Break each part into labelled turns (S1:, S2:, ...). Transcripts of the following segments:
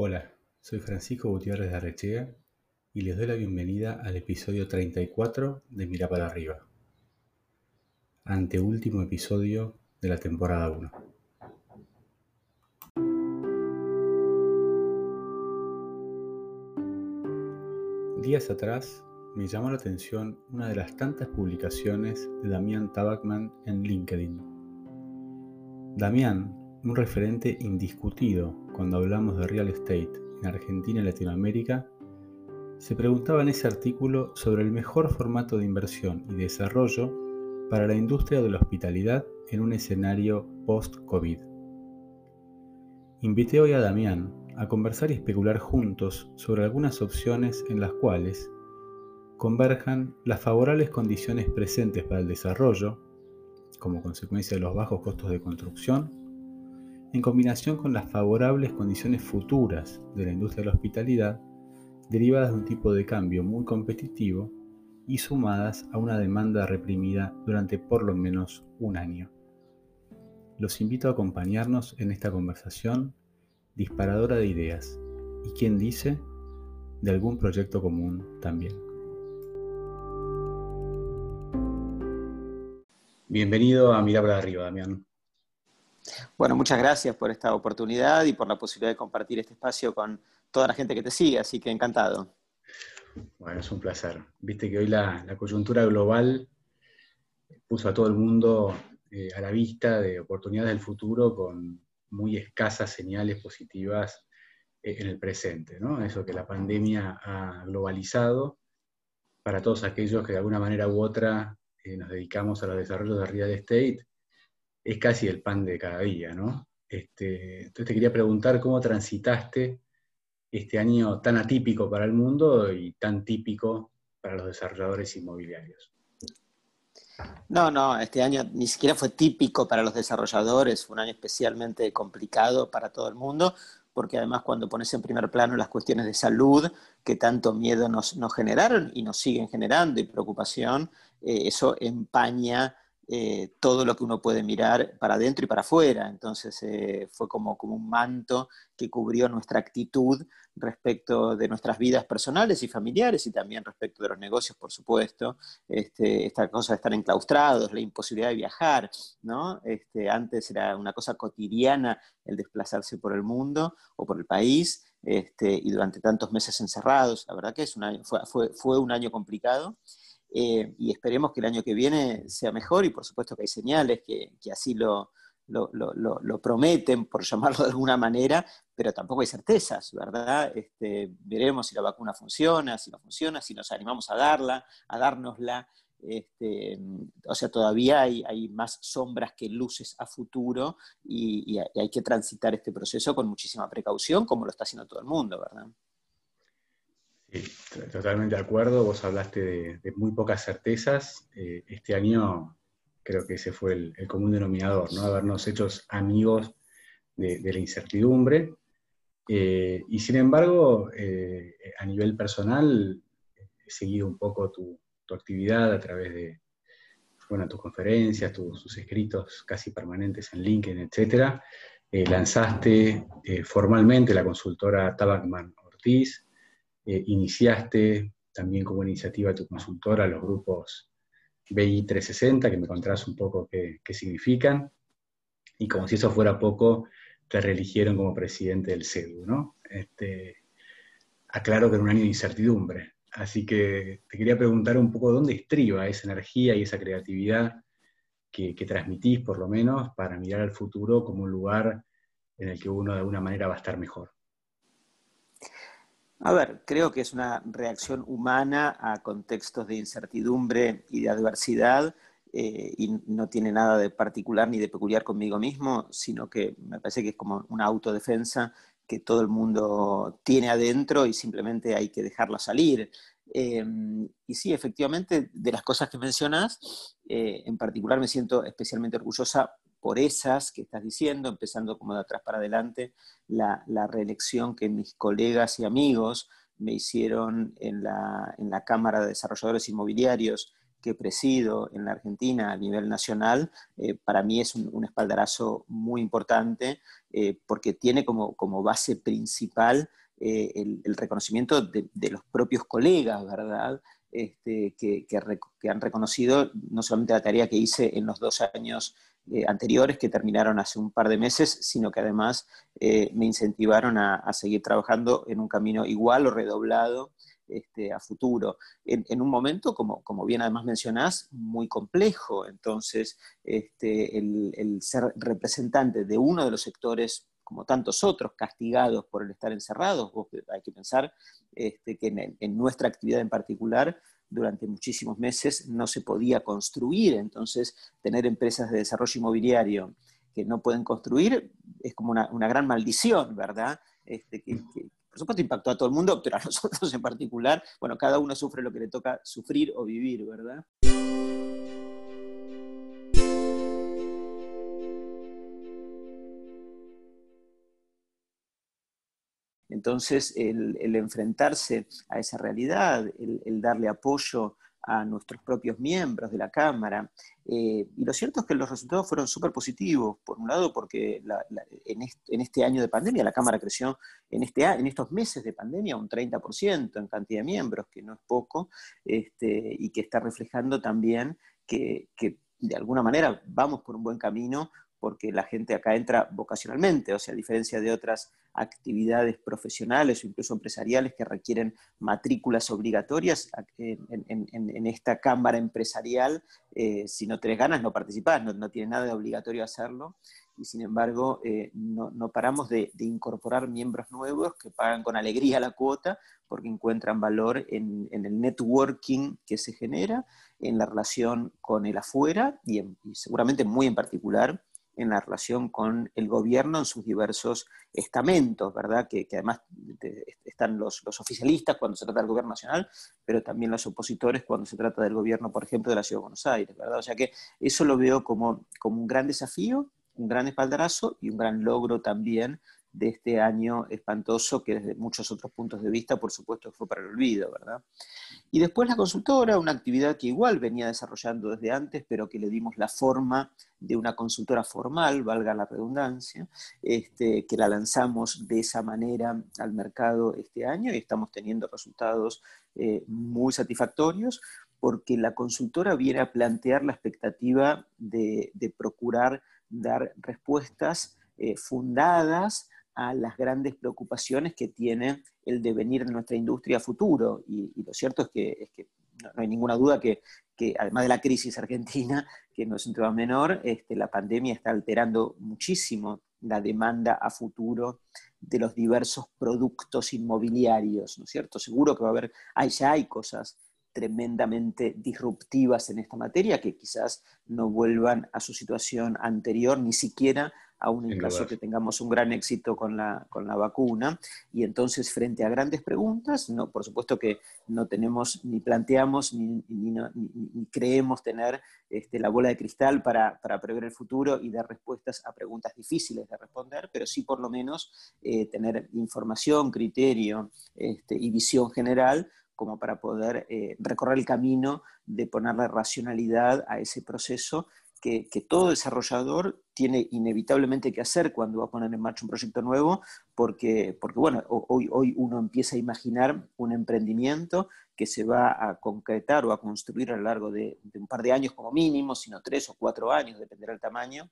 S1: Hola, soy Francisco Gutiérrez de Arrechea y les doy la bienvenida al episodio 34 de Mira para arriba, anteúltimo episodio de la temporada 1. Días atrás me llamó la atención una de las tantas publicaciones de Damián Tabakman en LinkedIn. Damián, un referente indiscutido cuando hablamos de real estate en Argentina y Latinoamérica, se preguntaba en ese artículo sobre el mejor formato de inversión y desarrollo para la industria de la hospitalidad en un escenario post-COVID. Invité hoy a Damián a conversar y especular juntos sobre algunas opciones en las cuales converjan las favorables condiciones presentes para el desarrollo, como consecuencia de los bajos costos de construcción, en combinación con las favorables condiciones futuras de la industria de la hospitalidad, derivadas de un tipo de cambio muy competitivo y sumadas a una demanda reprimida durante por lo menos un año. Los invito a acompañarnos en esta conversación disparadora de ideas y, quien dice, de algún proyecto común también. Bienvenido a Mirar para arriba, Damián.
S2: Bueno, muchas gracias por esta oportunidad y por la posibilidad de compartir este espacio con toda la gente que te sigue, así que encantado.
S1: Bueno, es un placer. Viste que hoy la, coyuntura global puso a todo el mundo eh, a la vista de oportunidades del futuro con muy escasas señales positivas eh, en el presente, ¿no? Eso que la pandemia ha globalizado para todos aquellos que de alguna manera u otra eh, nos dedicamos a los desarrollos de real estate, es casi el pan de cada día, ¿no? Este, entonces te quería preguntar cómo transitaste este año tan atípico para el mundo y tan típico para los desarrolladores inmobiliarios.
S2: No, no, este año ni siquiera fue típico para los desarrolladores, fue un año especialmente complicado para todo el mundo, porque además cuando pones en primer plano las cuestiones de salud, que tanto miedo nos, generaron y nos siguen generando y preocupación, eh, eso empaña eh, todo lo que uno puede mirar para adentro y para afuera. Entonces eh, fue como, como un manto que cubrió nuestra actitud respecto de nuestras vidas personales y familiares y también respecto de los negocios, por supuesto. Este, esta cosa de estar enclaustrados, la imposibilidad de viajar, ¿no? Este, antes era una cosa cotidiana el desplazarse por el mundo o por el país. Este, y durante tantos meses encerrados, la verdad que es fue, fue, fue un año complicado. Eh, y esperemos que el año que viene sea mejor y por supuesto que hay señales que, así lo, prometen, por llamarlo de alguna manera, pero tampoco hay certezas, ¿verdad? Este, veremos si la vacuna funciona, si no funciona, si nos animamos a darla, a dárnosla. Este, o sea, todavía hay, hay, más sombras que luces a futuro y hay que transitar este proceso con muchísima precaución, como lo está haciendo todo el mundo, ¿verdad?
S1: Sí, totalmente de acuerdo. Vos hablaste de, muy pocas certezas. Eh, este año creo que ese fue el, común denominador, ¿no? Habernos hecho amigos de, la incertidumbre. Eh, y sin embargo, eh, a nivel personal, he seguido un poco tu, actividad a través de bueno, tus conferencias, tus, escritos casi permanentes en LinkedIn, etc. lanzaste formalmente la consultora Tabacman Ortiz, eh, iniciaste también como iniciativa tu consultora los grupos BI 360, que me contarás un poco qué, significan, y como si eso fuera poco, te reeligieron como presidente del CEDU, ¿no? Este, aclaro que en un año de incertidumbre, así que te quería preguntar un poco dónde estriba esa energía y esa creatividad que, que transmitís, por lo menos, para mirar al futuro como un lugar en el que uno de alguna manera va a estar mejor.
S2: A ver, creo que es una reacción humana a contextos de incertidumbre y de adversidad eh, y no tiene nada de particular ni de peculiar conmigo mismo, sino que me parece que es como una autodefensa que todo el mundo tiene adentro y simplemente hay que dejarla salir. Em, y sí, efectivamente, de las cosas que mencionas, eh, en particular me siento especialmente orgullosa por esas que estás diciendo, empezando como de atrás para adelante, la, reelección que mis colegas y amigos me hicieron en la, Cámara de Desarrolladores Inmobiliarios que presido en la Argentina a nivel nacional, eh, para mí es un, espaldarazo muy importante eh, porque tiene como, como, base principal eh, el, reconocimiento de, los propios colegas, ¿verdad? Este, que, que, han reconocido no solamente la tarea que hice en los dos años anteriores que terminaron hace un par de meses, sino que además me incentivaron a, a seguir trabajando en un camino igual o redoblado este, a futuro, en, un momento, como, como, bien además mencionás, muy complejo. Entonces, este, el, ser representante de uno de los sectores como tantos otros, castigados por el estar encerrados. hay que pensar este, que en, nuestra actividad en particular, durante muchísimos meses no se podía construir, entonces tener empresas de desarrollo inmobiliario que no pueden construir es como una, gran maldición, ¿verdad? Este, que, por supuesto impactó a todo el mundo, pero a nosotros en particular, bueno, cada uno sufre lo que le toca sufrir o vivir, ¿verdad? Entonces, el, enfrentarse a esa realidad, el darle apoyo a nuestros propios miembros de la Cámara. Eh, y lo cierto es que los resultados fueron súper positivos, por un lado porque en, este, año de pandemia la Cámara creció en, este, en estos meses de pandemia un 30% en cantidad de miembros, que no es poco, este, y que está reflejando también que de alguna manera vamos por un buen camino porque la gente acá entra vocacionalmente, o sea, a diferencia de otras actividades profesionales o incluso empresariales que requieren matrículas obligatorias, en, esta cámara empresarial, eh, si no tenés ganas, no participás, no, tiene nada de obligatorio hacerlo, y sin embargo eh, no, paramos de, incorporar miembros nuevos que pagan con alegría la cuota porque encuentran valor en, el networking que se genera, en la relación con el afuera y seguramente muy en particular en la relación con el gobierno en sus diversos estamentos, ¿verdad? Que, además están los, oficialistas cuando se trata del gobierno nacional, pero también los opositores cuando se trata del gobierno, por ejemplo, de la Ciudad de Buenos Aires, ¿verdad? O sea que eso lo veo como, como un gran desafío, un gran espaldarazo y un gran logro también de este año espantoso que desde muchos otros puntos de vista, por supuesto, fue para el olvido, ¿verdad? Y después la consultora, una actividad que igual venía desarrollando desde antes, pero que le dimos la forma de una consultora formal, valga la redundancia, este, que la lanzamos de esa manera al mercado este año y estamos teniendo resultados eh, muy satisfactorios porque la consultora viene a plantear la expectativa de, procurar dar respuestas eh, fundadas a las grandes preocupaciones que tiene el devenir de nuestra industria futuro. Y, lo cierto es que, no, hay ninguna duda que, además de la crisis argentina, que no es un tema menor, este, la pandemia está alterando muchísimo la demanda a futuro de los diversos productos inmobiliarios, ¿no es cierto? Seguro que va a haber, hay, ya hay cosas tremendamente disruptivas en esta materia que quizás no vuelvan a su situación anterior, ni siquiera aún en caso que tengamos un gran éxito con la, con la vacuna. Y entonces, frente a grandes preguntas, no, por supuesto que no tenemos, ni planteamos, ni, ni, creemos tener este, la bola de cristal para, para, prever el futuro y dar respuestas a preguntas difíciles de responder, pero sí por lo menos eh, tener información, criterio este, y visión general como para poder eh, recorrer el camino de ponerle racionalidad a ese proceso que, todo desarrollador tiene inevitablemente que hacer cuando va a poner en marcha un proyecto nuevo, porque, porque bueno, hoy, hoy uno empieza a imaginar un emprendimiento que se va a concretar o a construir a lo largo de, un par de años como mínimo, sino tres o cuatro años, dependerá del tamaño,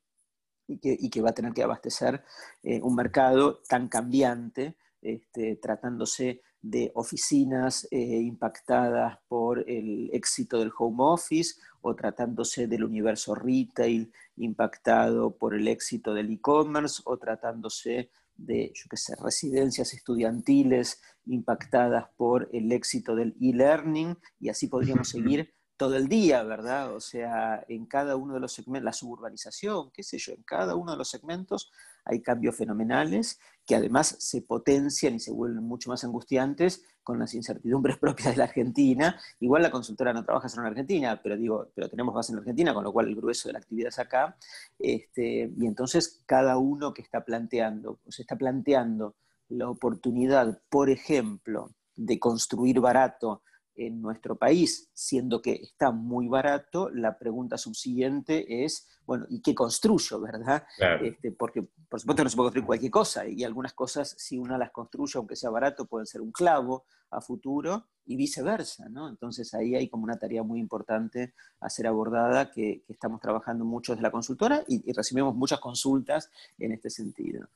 S2: y que, y que va a tener que abastecer eh, un mercado tan cambiante, este, tratándose de oficinas eh, impactadas por el éxito del home office o tratándose del universo retail impactado por el éxito del e-commerce o tratándose de, yo qué sé, residencias estudiantiles impactadas por el éxito del e-learning y así podríamos seguir todo el día, ¿verdad? O sea, en cada uno de los segmentos, la suburbanización, qué sé yo, en cada uno de los segmentos hay cambios fenomenales que además se potencian y se vuelven mucho más angustiantes con las incertidumbres propias de la Argentina.Igual la consultora no trabaja solo en Argentina, pero digo, pero tenemos base en Argentina, con lo cual el grueso de la actividad es acá. Este, y entonces cada uno que está planteando, se está planteando la oportunidad, por ejemplo, de construir barato en nuestro país, siendo que está muy barato, la pregunta subsiguiente es, bueno, ¿y qué construyo, verdad? Este, porque por supuesto no se puede construir cualquier cosa, y algunas cosas, si una las construye, aunque sea barato, pueden ser un clavo a futuro, y viceversa, ¿no? Entonces ahí hay como una tarea muy importante a ser abordada, que, estamos trabajando mucho desde la consultora y recibimos muchas consultas en este sentido.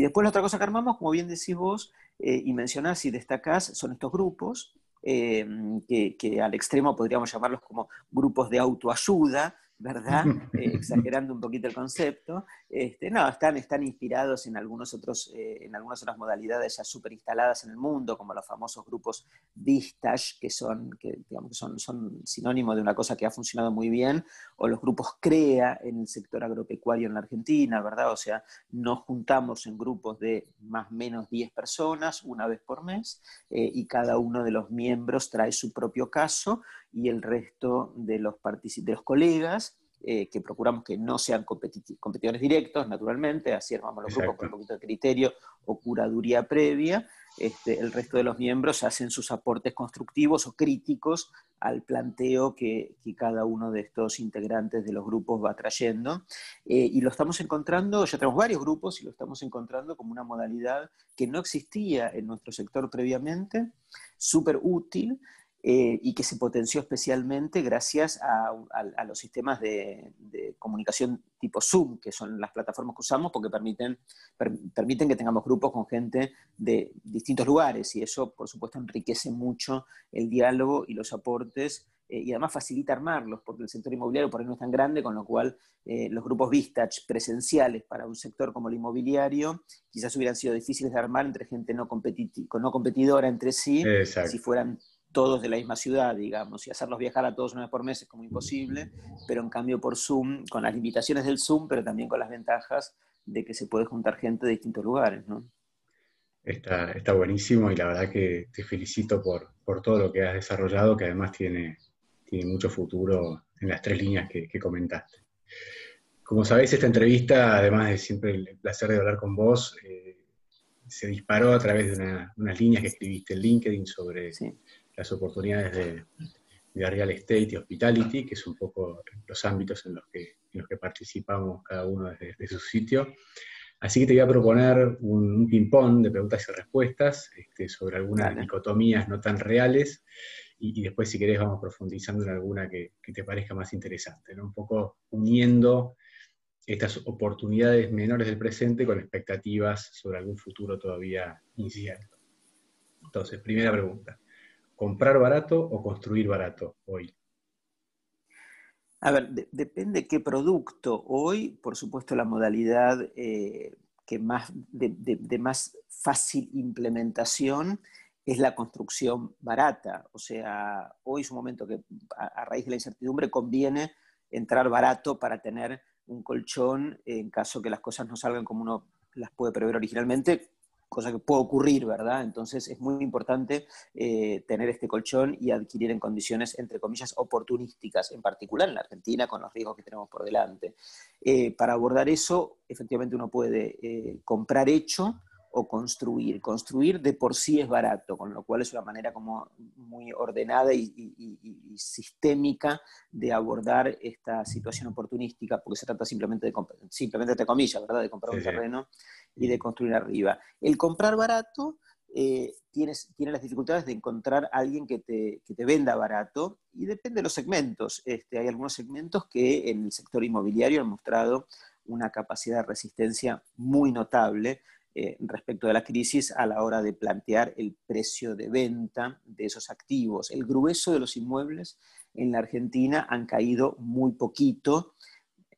S2: Y después la otra cosa que armamos, como bien decís vos, eh, y mencionás y destacás, son estos grupos, eh, que, que, al extremo podríamos llamarlos como grupos de autoayuda, ¿verdad? Eh, exagerando un poquito el concepto. Este, no, están, están inspirados en, algunos otros, eh, en algunas otras modalidades ya súper instaladas en el mundo, como los famosos grupos Vistage, que, son, que, digamos, son, son sinónimo de una cosa que ha funcionado muy bien, o los grupos CREA en el sector agropecuario en la Argentina, ¿verdad? O sea, nos juntamos en grupos de más o menos 10 personas una vez por mes, eh, y cada uno de los miembros trae su propio caso, y el resto de los, de los colegas eh, que procuramos que no sean competidores directos, naturalmente, así armamos los grupos con un poquito de criterio o curaduría previa. Este, el resto de los miembros hacen sus aportes constructivos o críticos al planteo que, cada uno de estos integrantes de los grupos va trayendo. Eh, y lo estamos encontrando, ya tenemos varios grupos y lo estamos encontrando como una modalidad que no existía en nuestro sector previamente, súper útil eh, y que se potenció especialmente gracias a, los sistemas de, comunicación tipo Zoom, que son las plataformas que usamos porque permiten, permiten que tengamos grupos con gente de distintos lugares y eso, por supuesto, enriquece mucho el diálogo y los aportes eh, y además facilita armarlos porque el sector inmobiliario por ahí no es tan grande, con lo cual eh, los grupos Vistach presenciales para un sector como el inmobiliario quizás hubieran sido difíciles de armar entre gente no, no competidora entre sí, si fueran todos de la misma ciudad, digamos, y hacerlos viajar a todos una vez por mes es como imposible, pero en cambio por Zoom, con las limitaciones del Zoom, pero también con las ventajas de que se puede juntar gente de distintos lugares, ¿no?
S1: Está, está buenísimo y la verdad que te felicito por, por, todo lo que has desarrollado, que además tiene, tiene mucho futuro en las tres líneas que, comentaste. Como sabéis, esta entrevista, además de siempre el placer de hablar con vos, eh, se disparó a través de unas líneas que escribiste en LinkedIn sobre las oportunidades de, real estate y hospitality, que es un poco los ámbitos en los que, los que participamos cada uno desde, su sitio. Así que te voy a proponer un, ping-pong de preguntas y respuestas este, sobre algunas dicotomías no tan reales y, después si querés vamos profundizando en alguna que, te parezca más interesante, un poco uniendo estas oportunidades menores del presente con expectativas sobre algún futuro todavía incierto. Entonces, primera pregunta comprar barato o construir barato hoy?
S2: A ver, depende qué producto. Hoy, por supuesto, la modalidad eh, que más, de, más fácil implementación es la construcción barata. O sea, hoy es un momento que a, raíz de la incertidumbre conviene entrar barato para tener un colchón en caso que las cosas no salgan como uno las puede prever originalmente, cosa que puede ocurrir, ¿verdad? Entonces es muy importante eh, tener este colchón y adquirir en condiciones, entre comillas, oportunísticas, en particular en la Argentina, con los riesgos que tenemos por delante. Eh, para abordar eso, efectivamente uno puede eh, comprar hecho o construir. Construir de por sí es barato, con lo cual es una manera como muy ordenada y, sistémica de abordar esta situación oportunística, porque se trata simplemente de, simplemente de comillas, ¿verdad? De comprar un terreno y de construir arriba. El comprar barato eh, tiene las dificultades de encontrar a alguien que te, que te, venda barato y depende de los segmentos. Este, hay algunos segmentos que en el sector inmobiliario han mostrado una capacidad de resistencia muy notable eh, respecto de la crisis a la hora de plantear el precio de venta de esos activos. El grueso de los inmuebles en la Argentina han caído muy poquito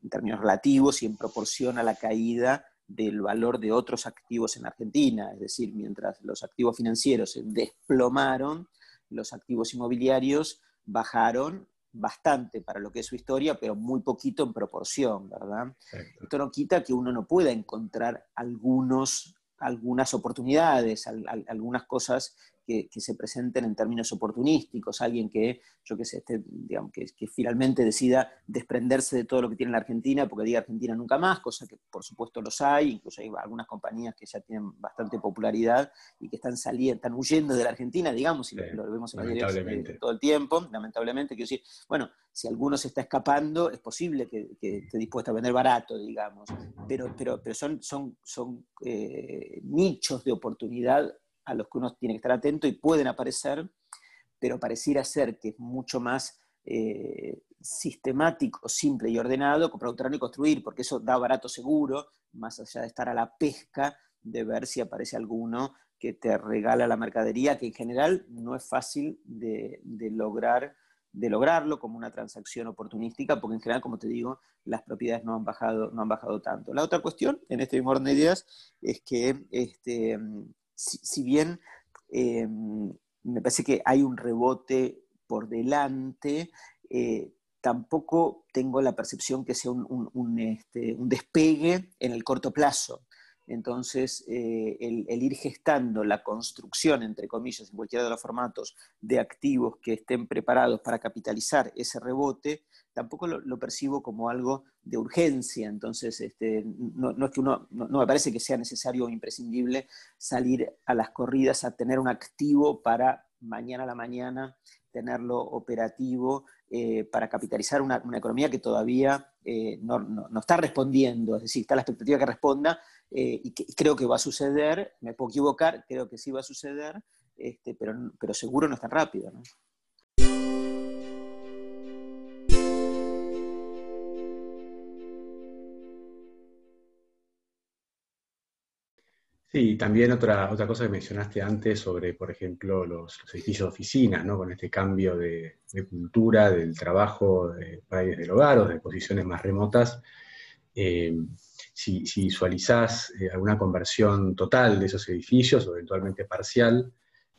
S2: en términos relativos y en proporción a la caída del valor de otros activos en Argentina. Es decir, mientras los activos financieros se desplomaron, los activos inmobiliarios bajaron bastante para lo que es su historia, pero muy poquito en proporción, ¿verdad? Esto no quita que uno no pueda encontrar algunos, algunas oportunidades, algunas cosas que, se presenten en términos oportunísticos, alguien que, yo qué sé, este, digamos, que, finalmente decida desprenderse de todo lo que tiene la Argentina, porque diga Argentina nunca más, cosa que por supuesto los hay, incluso hay algunas compañías que ya tienen bastante popularidad y que están saliendo, están huyendo de la Argentina, digamos, y lo, vemos en la dirección todo el tiempo, lamentablemente, quiero decir, bueno, si alguno se está escapando, es posible que, esté dispuesto a vender barato, digamos, pero, pero, pero son, son, son eh, nichos de oportunidad a los que uno tiene que estar atento y pueden aparecer, pero pareciera ser que es mucho más eh, sistemático, simple y ordenado comprar un terreno y construir, porque eso da barato seguro, más allá de estar a la pesca, de ver si aparece alguno que te regala la mercadería, que en general no es fácil de, lograr de lograrlo como una transacción oportunística, porque en general, como te digo, las propiedades no han bajado, no han bajado tanto. La otra cuestión, en este mismo orden de ideas, es que este, si, bien eh, me parece que hay un rebote por delante, eh, tampoco tengo la percepción que sea un, este, despegue en el corto plazo. Entonces, eh, el, ir gestando la construcción, entre comillas, en cualquiera de los formatos de activos que estén preparados para capitalizar ese rebote, tampoco lo, percibo como algo de urgencia. Entonces, este, no, es que uno, no, me parece que sea necesario o imprescindible salir a las corridas a tener un activo para mañana a la mañana tenerlo operativo eh, para capitalizar una, economía que todavía eh, no, está respondiendo, es decir, está la expectativa que responda eh, y, creo que va a suceder, me puedo equivocar, creo que sí va a suceder, este, pero, pero seguro no es tan rápido. ¿no?
S1: Sí, también otra, otra cosa que mencionaste antes sobre, por ejemplo, los, edificios de oficinas, ¿no? con este cambio de, cultura del trabajo de, desde el hogar o de posiciones más remotas. Eh, si, visualizás eh, alguna conversión total de esos edificios o eventualmente parcial,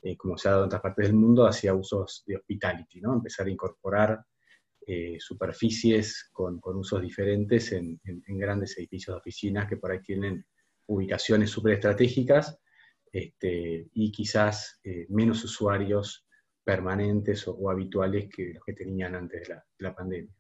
S1: eh, como se ha dado en otras partes del mundo, hacia usos de hospitality, ¿no? empezar a incorporar superficies con, usos diferentes en grandes edificios de oficinas que por ahí tienen ubicaciones súper estratégicas este, y quizás eh, menos usuarios permanentes o, habituales que los que tenían antes de la, pandemia.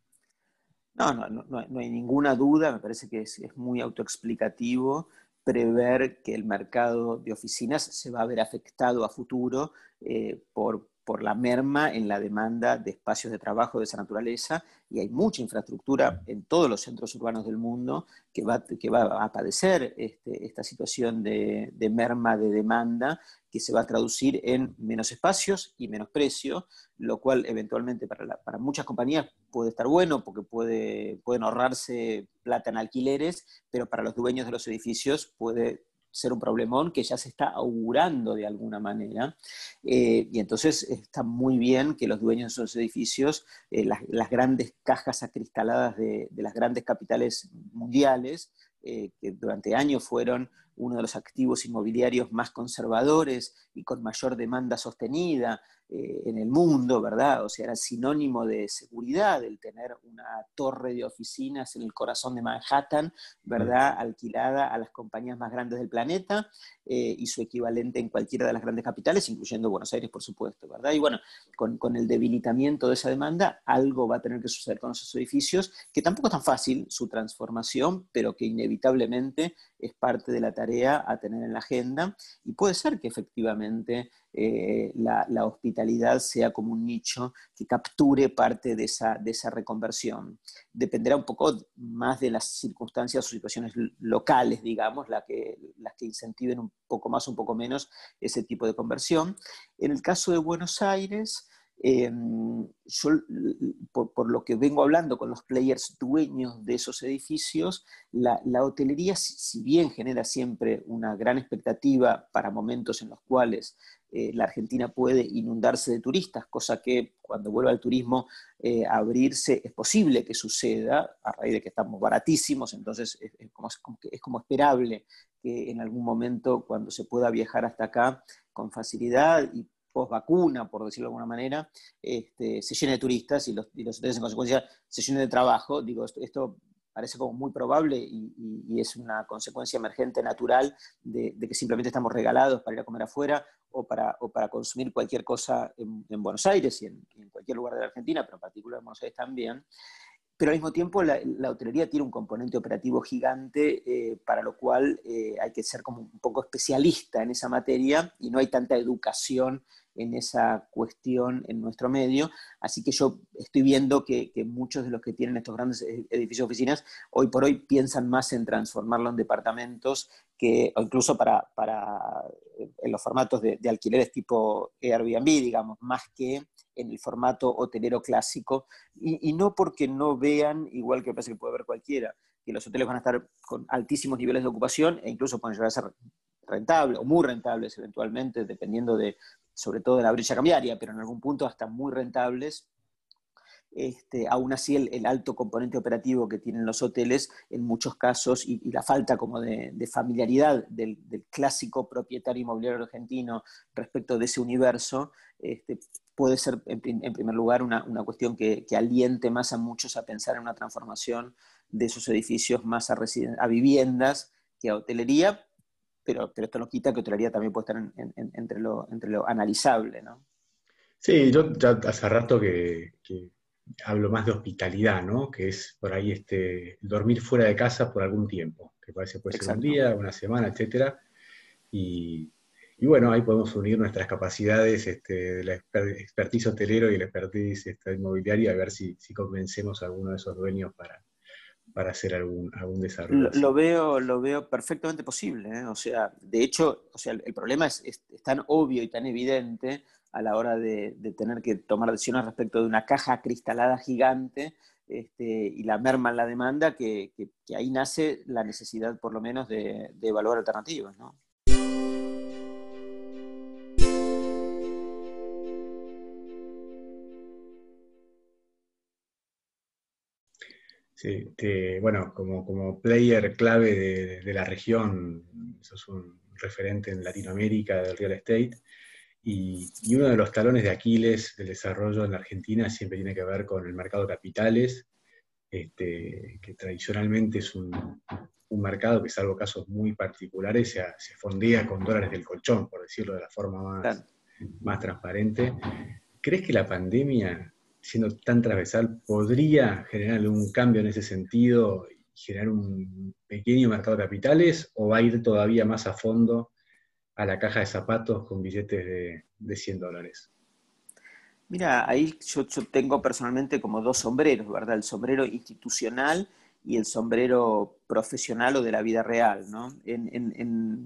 S2: No, no, no, no, hay ninguna duda, me parece que es, muy autoexplicativo prever que el mercado de oficinas se va a ver afectado a futuro eh, por, por la merma en la demanda de espacios de trabajo de esa naturaleza y hay mucha infraestructura en todos los centros urbanos del mundo que va, que va a padecer este, esta situación de, merma de demanda que se va a traducir en menos espacios y menos precio, lo cual eventualmente para, para muchas compañías puede estar bueno porque puede, pueden ahorrarse plata en alquileres, pero para los dueños de los edificios puede ser un problemón que ya se está augurando de alguna manera. Eh, y entonces está muy bien que los dueños de esos edificios, eh, las, grandes cajas acristaladas de, las grandes capitales mundiales, eh, que durante años fueron uno de los activos inmobiliarios más conservadores y con mayor demanda sostenida eh, en el mundo, ¿verdad? O sea, era sinónimo de seguridad el tener una torre de oficinas en el corazón de Manhattan, ¿verdad? Alquilada a las compañías más grandes del planeta eh, y su equivalente en cualquiera de las grandes capitales, incluyendo Buenos Aires, por supuesto, ¿verdad? Y bueno, con, con el debilitamiento de esa demanda, algo va a tener que suceder con esos edificios, que tampoco es tan fácil su transformación, pero que inevitablemente es parte de la tarea a tener en la agenda y puede ser que efectivamente eh, la, hospitalidad sea como un nicho que capture parte de esa, de esa reconversión. Dependerá un poco más de las circunstancias o situaciones locales, digamos, la que, las que incentiven un poco más un poco menos ese tipo de conversión. En el caso de Buenos Aires, Em, por, lo que vengo hablando con los players dueños de esos edificios, la, hotelería, si, bien genera siempre una gran expectativa para momentos en los cuales eh, la Argentina puede inundarse de turistas, cosa que cuando vuelva el turismo eh, a abrirse es posible que suceda, a raíz de que estamos baratísimos, entonces es, como, es como esperable que en algún momento cuando se pueda viajar hasta acá con facilidad y post vacuna, por decirlo de alguna manera, este, se llena de turistas y los, y en consecuencia se llena de trabajo. Digo, esto, parece como muy probable y, es una consecuencia emergente natural de, que simplemente estamos regalados para ir a comer afuera o para, para consumir cualquier cosa en, Buenos Aires y en, cualquier lugar de la Argentina, pero en particular en Buenos Aires también pero al mismo tiempo la, hotelería tiene un componente operativo gigante, eh, para lo cual eh, hay que ser como un poco especialista en esa materia y no hay tanta educación en esa cuestión en nuestro medio. Así que yo estoy viendo que, muchos de los que tienen estos grandes e-, edificios oficinas hoy por hoy piensan más en transformarlo en departamentos que, o incluso para, en los formatos de, alquileres tipo Airbnb, digamos, más que en el formato hotelero clásico, y, no porque no vean, igual que parece que puede ver cualquiera, que los hoteles van a estar con altísimos niveles de ocupación e incluso pueden llegar a ser rentables o muy rentables eventualmente, dependiendo de, sobre todo de la brecha cambiaria, pero en algún punto hasta muy rentables, este, aún así el, alto componente operativo que tienen los hoteles en muchos casos y, la falta como de, familiaridad del, clásico propietario inmobiliario argentino respecto de ese universo, este, puede ser en, primer lugar una, cuestión que, aliente más a muchos a pensar en una transformación de esos edificios más a, a viviendas que a hotelería, pero, pero esto no quita que hotelería también puede estar entre, lo, entre lo analizable, ¿no?
S1: Sí, yo ya hace rato que hablo más de hospitalidad, ¿no? Que es por ahí este, dormir fuera de casa por algún tiempo, que parece puede ser un día, una semana, etcétera. Y, bueno, ahí podemos unir nuestras capacidades este, de la expertise hotelero y la expertise inmobiliaria a ver si, convencemos a alguno de esos dueños para, para hacer algún, algún desarrollo.
S2: Lo, veo, lo veo perfectamente posible. ¿eh? O sea, de hecho, o sea, el, problema es, es, tan obvio y tan evidente a la hora de, tener que tomar decisiones respecto de una caja cristalada gigante este, y la merma en la demanda, que, ahí nace la necesidad por lo menos de, evaluar alternativas. ¿no?
S1: Sí, bueno, como, como, player clave de, de, la región, sos un referente en Latinoamérica del real estate. Y, uno de los talones de Aquiles del desarrollo en la Argentina siempre tiene que ver con el mercado de capitales, este, que tradicionalmente es un, mercado que, salvo casos muy particulares, se, se, fondea con dólares del colchón, por decirlo de la forma más, más transparente. ¿Crees que la pandemia, siendo tan transversal, podría generar un cambio en ese sentido y generar un pequeño mercado de capitales o va a ir todavía más a fondo a la caja de zapatos con billetes de, de 100 dólares?
S2: Mira, ahí yo, tengo personalmente como dos sombreros, ¿verdad? El sombrero institucional y el sombrero profesional o de la vida real, ¿no?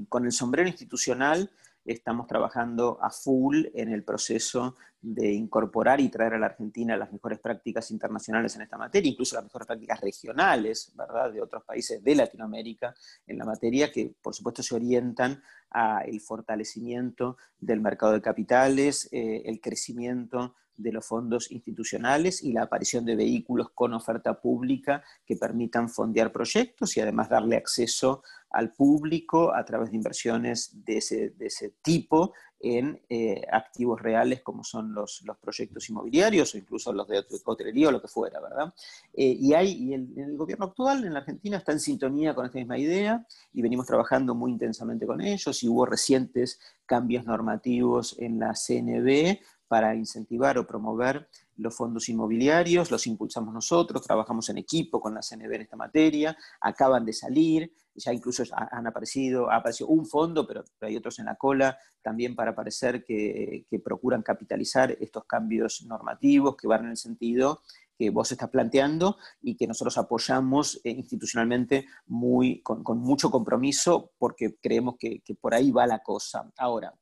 S2: con el sombrero institucional estamos trabajando a full en el proceso de incorporar y traer a la Argentina las mejores prácticas internacionales en esta materia, incluso las mejores prácticas regionales, ¿verdad?, de otros países de Latinoamérica en la materia, que por supuesto se orientan a el fortalecimiento del mercado de capitales, eh, el crecimiento de los fondos institucionales y la aparición de vehículos con oferta pública que permitan fondear proyectos y además darle acceso al público a través de inversiones de ese, de ese tipo en eh, activos reales como son los, los, proyectos inmobiliarios o incluso los de hotelería o lo que fuera, ¿verdad? Eh, y, hay, y el, gobierno actual en la Argentina está en sintonía con esta misma idea y venimos trabajando muy intensamente con ellos y hubo recientes cambios normativos en la CNB para incentivar o promover los fondos inmobiliarios, los impulsamos nosotros, trabajamos en equipo con la CNB en esta materia, acaban de salir, ya incluso han aparecido, ha aparecido un fondo, pero, hay otros en la cola también para aparecer que, procuran capitalizar estos cambios normativos que van en el sentido que vos estás planteando y que nosotros apoyamos eh, institucionalmente muy, con, mucho compromiso porque creemos que, que por ahí va la cosa. Ahora,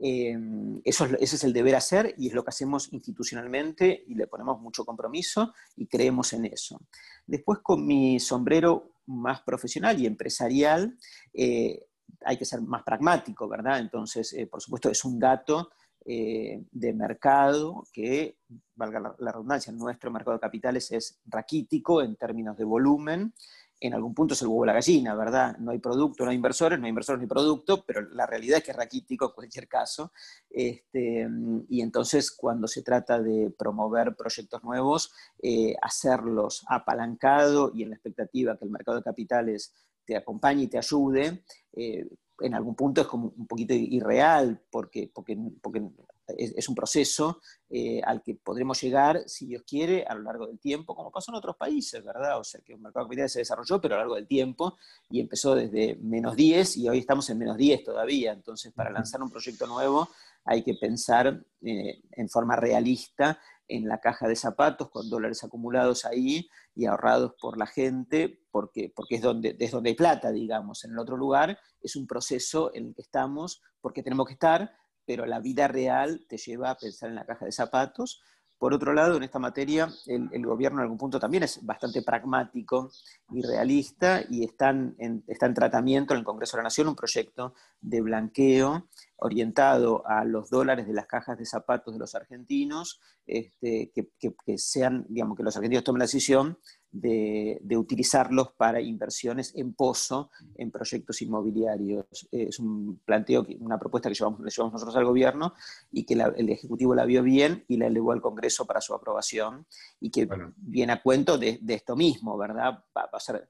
S2: Em, eso ese es el deber hacer y es lo que hacemos institucionalmente y le ponemos mucho compromiso y creemos en eso. Después con mi sombrero más profesional y empresarial, eh, hay que ser más pragmático, ¿verdad? Entonces, eh, por supuesto, es un dato eh, de mercado que, valga la, redundancia, nuestro mercado de capitales es raquítico en términos de volumen en algún punto es el huevo la gallina, ¿verdad? No hay producto, no hay inversores, no hay inversores ni producto, pero la realidad es que es raquítico en cualquier caso. Este, y entonces cuando se trata de promover proyectos nuevos, eh, hacerlos apalancado y en la expectativa que el mercado de capitales te acompañe y te ayude, eh, en algún punto es como un poquito irreal, porque, porque, porque es, un proceso eh, al que podremos llegar, si Dios quiere, a lo largo del tiempo, como pasó en otros países, ¿verdad? O sea, que un mercado de capitales se desarrolló, pero a lo largo del tiempo, y empezó desde menos 10 y hoy estamos en menos 10 todavía. Entonces, para lanzar un proyecto nuevo hay que pensar eh, en forma realista en la caja de zapatos con dólares acumulados ahí y ahorrados por la gente, porque, porque es, donde, es donde hay plata, digamos. En el otro lugar es un proceso en el que estamos porque tenemos que estar, pero la vida real te lleva a pensar en la caja de zapatos. Por otro lado, en esta materia, el, gobierno en algún punto también es bastante pragmático y realista y está en tratamiento en el Congreso de la Nación un proyecto de blanqueo orientado a los dólares de las cajas de zapatos de los argentinos, este, que, que, sean, digamos, que los argentinos tomen la decisión de, utilizarlos para inversiones en pozo en proyectos inmobiliarios. Es un planteo, una propuesta que llevamos, le llevamos nosotros al gobierno y que el Ejecutivo la vio bien y la elevó al Congreso para su aprobación y que viene a cuento de, esto mismo, ¿verdad? Va, a ser,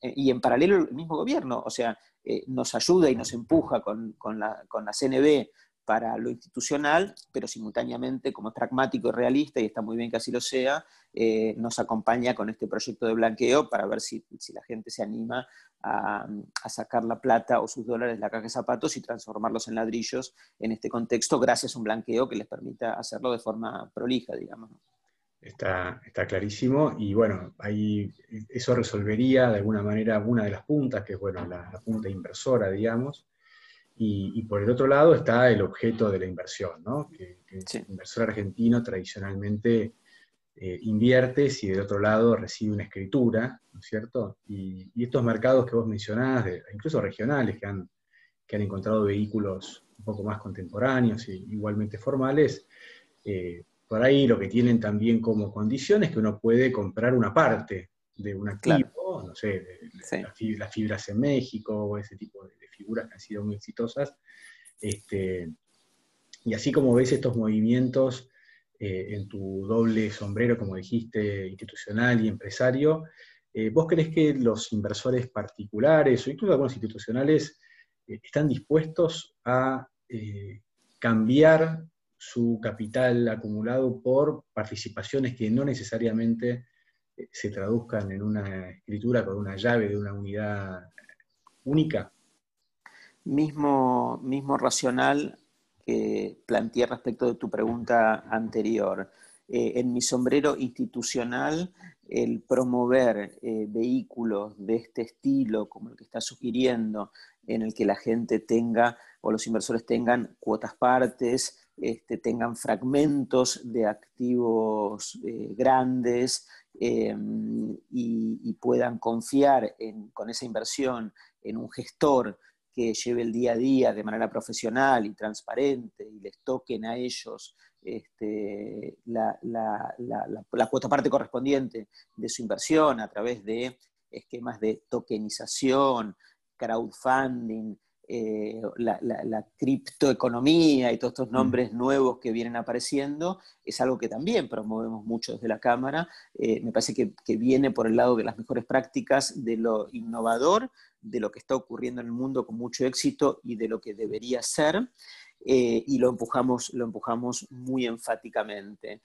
S2: y en paralelo el mismo gobierno, o sea, eh, nos ayuda y nos empuja con, con, la, con la CNB para lo institucional, pero simultáneamente, como es pragmático y realista, y está muy bien que así lo sea, eh, nos acompaña con este proyecto de blanqueo para ver si, la gente se anima a, sacar la plata o sus dólares de la caja de zapatos y transformarlos en ladrillos en este contexto, gracias a un blanqueo que les permita hacerlo de forma prolija, digamos.
S1: Está, está clarísimo y bueno, ahí eso resolvería de alguna manera una de las puntas, que es bueno, la punta inversora, digamos, y, por el otro lado está el objeto de la inversión, ¿no? que, el inversor argentino tradicionalmente eh, invierte si del otro lado recibe una escritura, ¿no es cierto? Y, estos mercados que vos mencionás, incluso regionales, que han, que han encontrado vehículos un poco más contemporáneos e igualmente formales, eh, por ahí lo que tienen también como condición es que uno puede comprar una parte de un activo, no sé, las fibras en México o ese tipo de, figuras que han sido muy exitosas. Este, y así como ves estos movimientos eh, en tu doble sombrero, como dijiste, institucional y empresario, eh, ¿vos crees que los inversores particulares o incluso algunos institucionales eh, están dispuestos a cambiar su capital acumulado por participaciones que no necesariamente se traduzcan en una escritura con una llave de una unidad única?
S2: Mismo, mismo racional que planteé respecto de tu pregunta anterior. Eh, en mi sombrero institucional, el promover eh, vehículos de este estilo, como el que está sugiriendo, en el que la gente tenga o los inversores tengan cuotas partes, este, tengan fragmentos de activos eh, grandes em, y, puedan confiar con esa inversión en un gestor que lleve el día a día de manera profesional y transparente y les toquen a ellos este, la, cuota parte correspondiente de su inversión a través de esquemas de tokenización, crowdfunding, eh, la, criptoeconomía y todos estos mm. nombres nuevos que vienen apareciendo, es algo que también promovemos mucho desde la Cámara. Eh, me parece que, que, viene por el lado de las mejores prácticas, de lo innovador de lo que está ocurriendo en el mundo con mucho éxito y de lo que debería ser, eh, y lo empujamos, lo empujamos muy enfáticamente.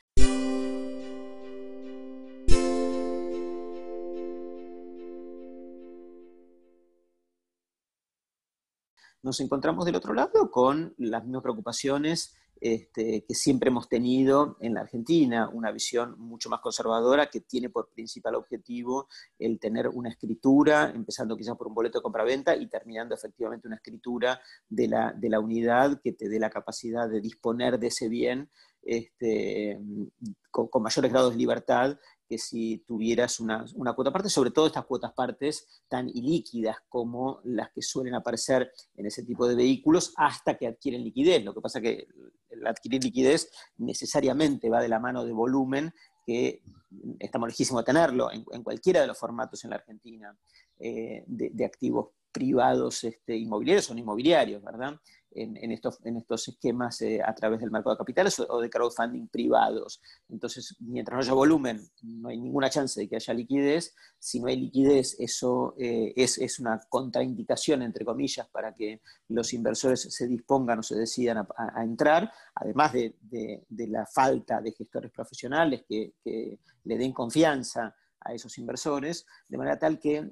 S2: Nos encontramos del otro lado con las mismas preocupaciones este, que siempre hemos tenido en la Argentina, una visión mucho más conservadora que tiene por principal objetivo el tener una escritura, empezando quizás por un boleto de compraventa y terminando efectivamente una escritura de la, de la unidad que te dé la capacidad de disponer de ese bien este, con, con, mayores grados de libertad que si tuvieras una, una, cuota parte, sobre todo estas cuotas partes tan ilíquidas como las que suelen aparecer en ese tipo de vehículos hasta que adquieren liquidez. Lo que pasa que el adquirir liquidez necesariamente va de la mano de volumen que estamos lejísimos de tenerlo en, cualquiera de los formatos en la Argentina eh, de, activos privados este, inmobiliarios no inmobiliarios, ¿verdad? en, estos, en estos esquemas eh, a través del mercado de capitales o, de crowdfunding privados. Entonces, mientras no haya volumen, no hay ninguna chance de que haya liquidez. Si no hay liquidez, eso eh, es, una contraindicación, entre comillas, para que los inversores se dispongan o se decidan a, entrar, además de, la falta de gestores profesionales que le den confianza a esos inversores, de manera tal que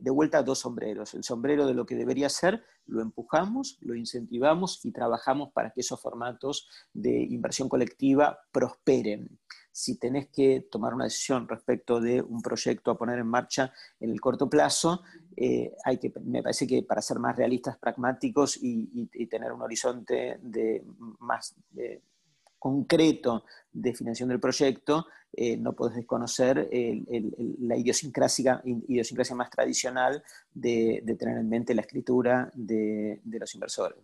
S2: de vuelta dos sombreros. El sombrero de lo que debería ser, lo empujamos, lo incentivamos y trabajamos para que esos formatos de inversión colectiva prosperen. Si tenés que tomar una decisión respecto de un proyecto a poner en marcha en el corto plazo, eh, hay que, me parece que para ser más realistas, pragmáticos y, tener un horizonte de más concreto de financiación del proyecto, eh, no puedes desconocer la idiosincrasia, idiosincrasia más tradicional de, tener en mente la escritura de, los inversores.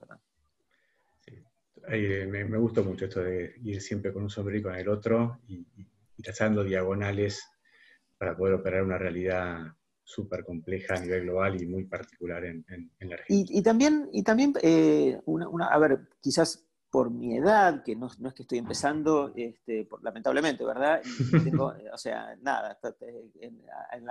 S1: me, gusta mucho esto de ir siempre con un sombrero y con el otro y, trazando diagonales para poder operar una realidad súper compleja a nivel global y muy particular en, la región.
S2: Y, también, y también eh, una, a ver, quizás por mi edad, que no, es que estoy empezando, este, lamentablemente, ¿verdad? o sea, nada,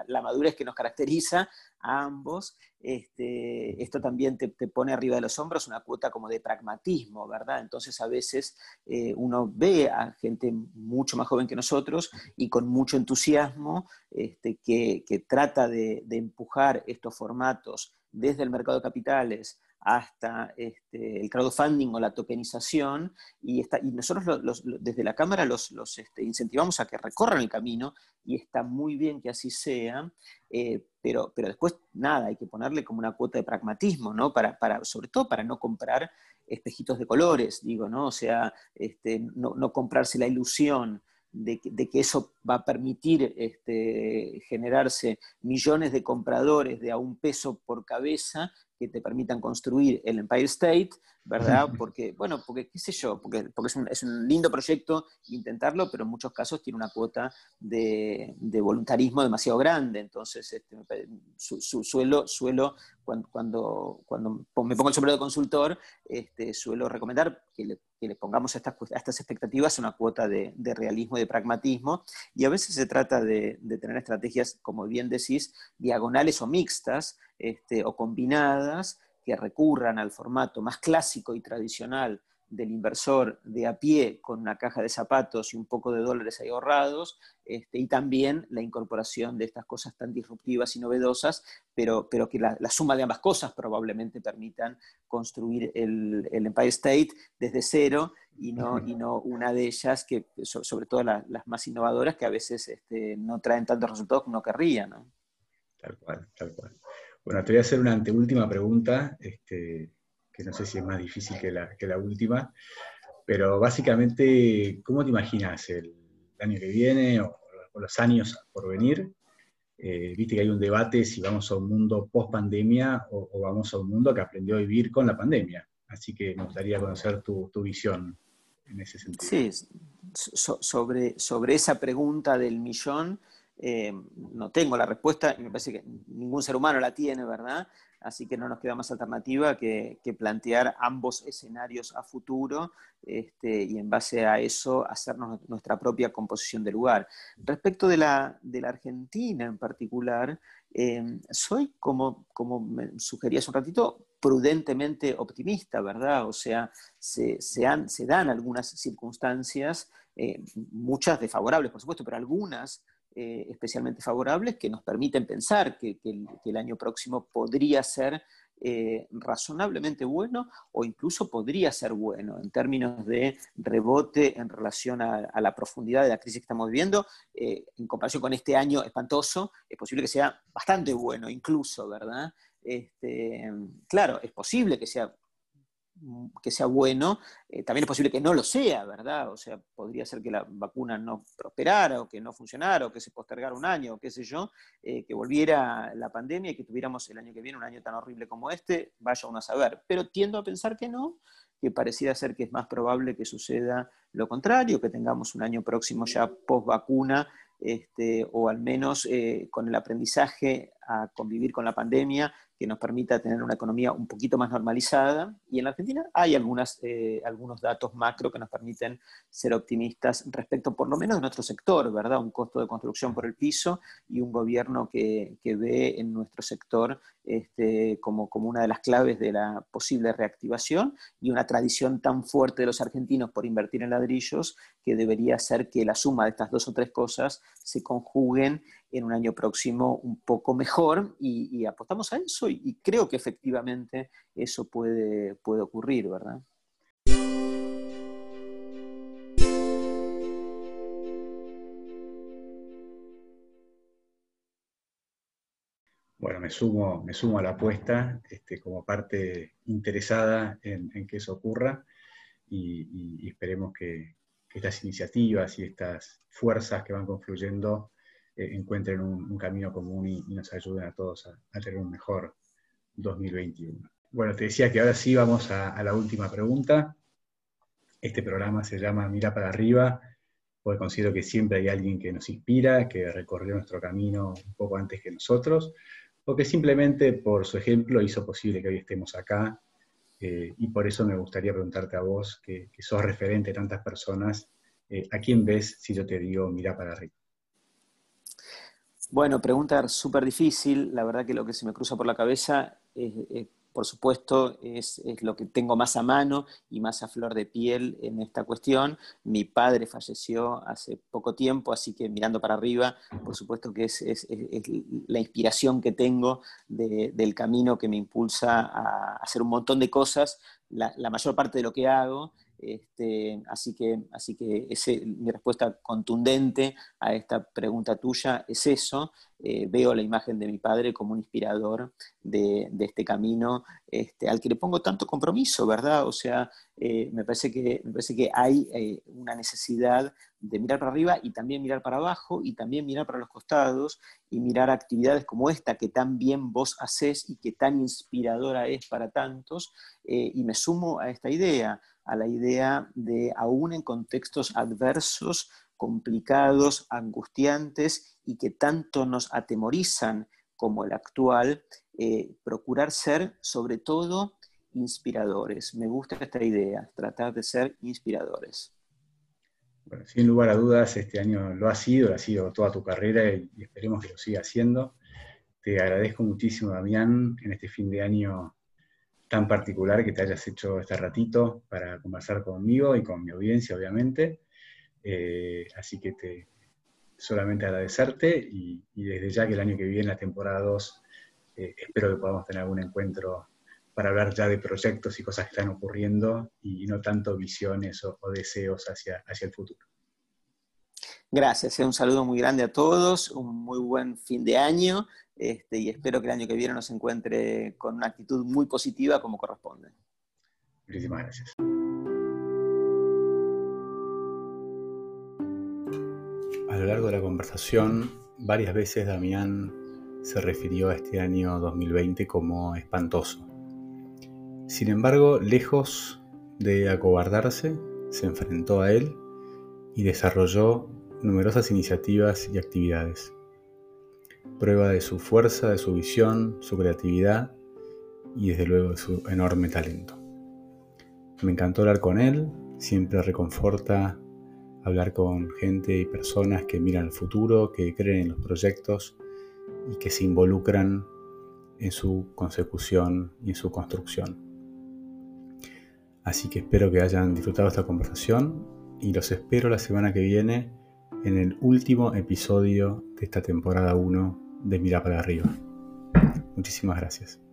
S2: la, madurez que nos caracteriza a ambos, este, esto también te, pone arriba de los hombros una cuota como de pragmatismo, ¿verdad? Entonces a veces eh, uno ve a gente mucho más joven que nosotros y con mucho entusiasmo este, que, trata de, de empujar estos formatos desde el mercado de capitales hasta este, el crowdfunding o la tokenización, y, nosotros desde la Cámara los, este, incentivamos a que recorran el camino, y está muy bien que así sea, eh, pero, pero después, nada, hay que ponerle como una cuota de pragmatismo, ¿no? Para, para, sobre todo para no comprar espejitos de colores, digo, ¿no? O sea, este, no, comprarse la ilusión de que, eso va a permitir generarse millones de compradores de a un peso por cabeza que te permitan construir el Empire State, ¿verdad? Porque, bueno, porque, qué sé yo, porque, porque es, un, lindo proyecto intentarlo, pero en muchos casos tiene una cuota de, voluntarismo demasiado grande. Entonces, este, suelo, suelo cuando, cuando, me pongo el sombrero de consultor, este, suelo recomendar que le, pongamos a estas, estas expectativas una cuota de, realismo y de pragmatismo. Y a veces se trata de, de tener estrategias, como bien decís, diagonales o mixtas, este, o combinadas que recurran al formato más clásico y tradicional del inversor de a pie con una caja de zapatos y un poco de dólares ahí ahorrados, este, y también la incorporación de estas cosas tan disruptivas y novedosas, pero, pero que la, suma de ambas cosas probablemente permitan construir el, Empire State desde cero y no, y no una de ellas, que sobre todo las más innovadoras, que a veces este, no traen tantos resultados como uno querría.
S1: Tal cual, tal cual. Bueno, te voy a hacer una anteúltima pregunta, este, que no sé si es más difícil que la, última, pero básicamente, ¿cómo te imaginas el año que viene o, los años por venir? Eh, viste que hay un debate si vamos a un mundo post pandemia o, vamos a un mundo que aprendió a vivir con la pandemia. Así que me gustaría conocer tu, visión en ese sentido.
S2: Sí, sobre, sobre esa pregunta del millón, eh, no tengo la respuesta y me parece que ningún ser humano la tiene, ¿verdad? Así que no nos queda más alternativa que, plantear ambos escenarios a futuro este, y en base a eso hacernos nuestra propia composición de lugar. Respecto de la, Argentina en particular, eh, soy, como, como me sugerías un ratito, prudentemente optimista, ¿verdad? O sea, se, dan algunas circunstancias, eh, muchas desfavorables, por supuesto, pero algunas eh, especialmente favorables que nos permiten pensar que, el, año próximo podría ser eh, razonablemente bueno o incluso podría ser bueno en términos de rebote en relación a, la profundidad de la crisis que estamos viviendo. Eh, en comparación con este año espantoso, es posible que sea bastante bueno incluso, ¿verdad? Este, claro, es posible que sea que sea bueno, eh, también es posible que no lo sea, ¿verdad? O sea, podría ser que la vacuna no prosperara o que no funcionara o que se postergara un año o qué sé yo, eh, que volviera la pandemia y que tuviéramos el año que viene un año tan horrible como este, vaya uno a saber. Pero tiendo a pensar que no, que pareciera ser que es más probable que suceda lo contrario, que tengamos un año próximo ya post vacuna este, o al menos eh, con el aprendizaje a convivir con la pandemia, que nos permita tener una economía un poquito más normalizada. Y en la Argentina hay algunas, eh, algunos datos macro que nos permiten ser optimistas respecto, por lo menos, de nuestro sector, ¿verdad? Un costo de construcción por el piso y un gobierno que, que ve en nuestro sector este, como, como una de las claves de la posible reactivación y una tradición tan fuerte de los argentinos por invertir en ladrillos que debería ser que la suma de estas dos o tres cosas se conjuguen en un año próximo un poco mejor y, apostamos a eso y, creo que efectivamente eso puede, puede ocurrir, ¿verdad?
S1: Bueno, me sumo, me sumo a la apuesta este, como parte interesada en, que eso ocurra y, esperemos que, estas iniciativas y estas fuerzas que van confluyendo encuentren un, camino común y, nos ayuden a todos a, tener un mejor 2021. Bueno, te decía que ahora sí vamos a, la última pregunta. Este programa se llama Mira para arriba, porque considero que siempre hay alguien que nos inspira, que recorrió nuestro camino un poco antes que nosotros, o que simplemente por su ejemplo hizo posible que hoy estemos acá. Eh, y por eso me gustaría preguntarte a vos, que, sos referente de tantas personas, eh, ¿a quién ves si yo te digo mira para arriba?
S2: Bueno, pregunta súper difícil. La verdad que lo que se me cruza por la cabeza es, por supuesto, es, lo que tengo más a mano y más a flor de piel en esta cuestión. Mi padre falleció hace poco tiempo, así que mirando para arriba, por supuesto que es, la inspiración que tengo del camino que me impulsa a hacer un montón de cosas, la mayor parte de lo que hago este, así que, así que mi respuesta contundente a esta pregunta tuya es eso. Eh, veo la imagen de mi padre como un inspirador de, este camino este, al que le pongo tanto compromiso, ¿verdad? O sea, eh, me, parece que, me parece que hay eh, una necesidad de mirar para arriba y también mirar para abajo y también mirar para los costados y mirar actividades como esta que tan bien vos haces y que tan inspiradora es para tantos. y me sumo a esta idea a la idea de, aún en contextos adversos, complicados, angustiantes y que tanto nos atemorizan como el actual, eh, procurar ser sobre todo inspiradores. Me gusta esta idea, tratar de ser inspiradores.
S1: Bueno, sin lugar a dudas, este año lo ha sido, lo ha sido toda tu carrera y, esperemos que lo siga haciendo. Te agradezco muchísimo, Damián, en este fin de año tan particular que te hayas hecho este ratito para conversar conmigo y con mi audiencia, obviamente. Eh, así que te solamente agradecerte y, desde ya que el año que viene, la temporada 2, eh, espero que podamos tener algún encuentro para hablar ya de proyectos y cosas que están ocurriendo y no tanto visiones o, deseos hacia, hacia el futuro.
S2: Gracias, eh, un saludo muy grande a todos, un muy buen fin de año este, y espero que el año que viene nos encuentre con una actitud muy positiva como corresponde.
S1: Muchísimas gracias. A lo largo de la conversación, varias veces Damián se refirió a este año 2020 como espantoso. Sin embargo, lejos de acobardarse, se enfrentó a él y desarrolló numerosas iniciativas y actividades prueba de su fuerza, de su visión, su creatividad y desde luego de su enorme talento. Me encantó hablar con él, siempre reconforta hablar con gente y personas que miran el futuro, que creen en los proyectos y que se involucran en su consecución y en su construcción. Así que espero que hayan disfrutado esta conversación y los espero la semana que viene en el último episodio de esta temporada 1 de Mirar para arriba. Muchísimas gracias.